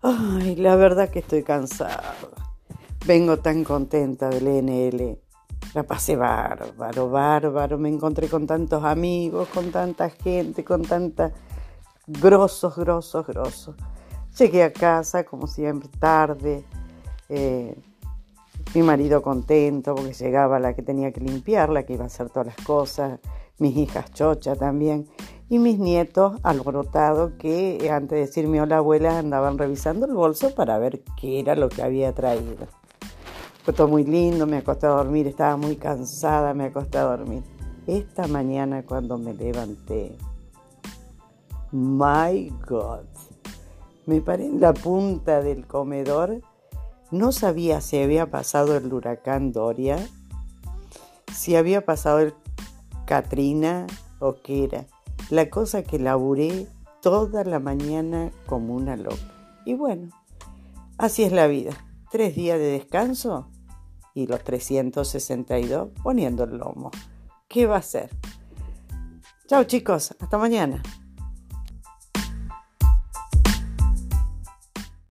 Ay, la verdad que estoy cansada. Vengo tan contenta del NL. La pasé bárbaro, bárbaro. Me encontré con tantos amigos, con tanta gente, con tanta grosos, grosos, grosos. Llegué a casa, como siempre, tarde. Eh, mi marido contento porque llegaba la que tenía que limpiar, la que iba a hacer todas las cosas. Mis hijas chocha también y mis nietos alborotados que eh, antes de decirme hola abuela andaban revisando el bolso para ver qué era lo que había traído. Fue todo muy lindo, me acosté a dormir, estaba muy cansada, me acosté a dormir. Esta mañana cuando me levanté, my God, me paré en la punta del comedor, no sabía si había pasado el huracán Doria, si había pasado el Katrina o qué era la cosa que laburé toda la mañana como una loca. Y bueno, así es la vida. Tres días de descanso y los 362 poniendo el lomo. ¿Qué va a ser? Chao chicos, hasta mañana.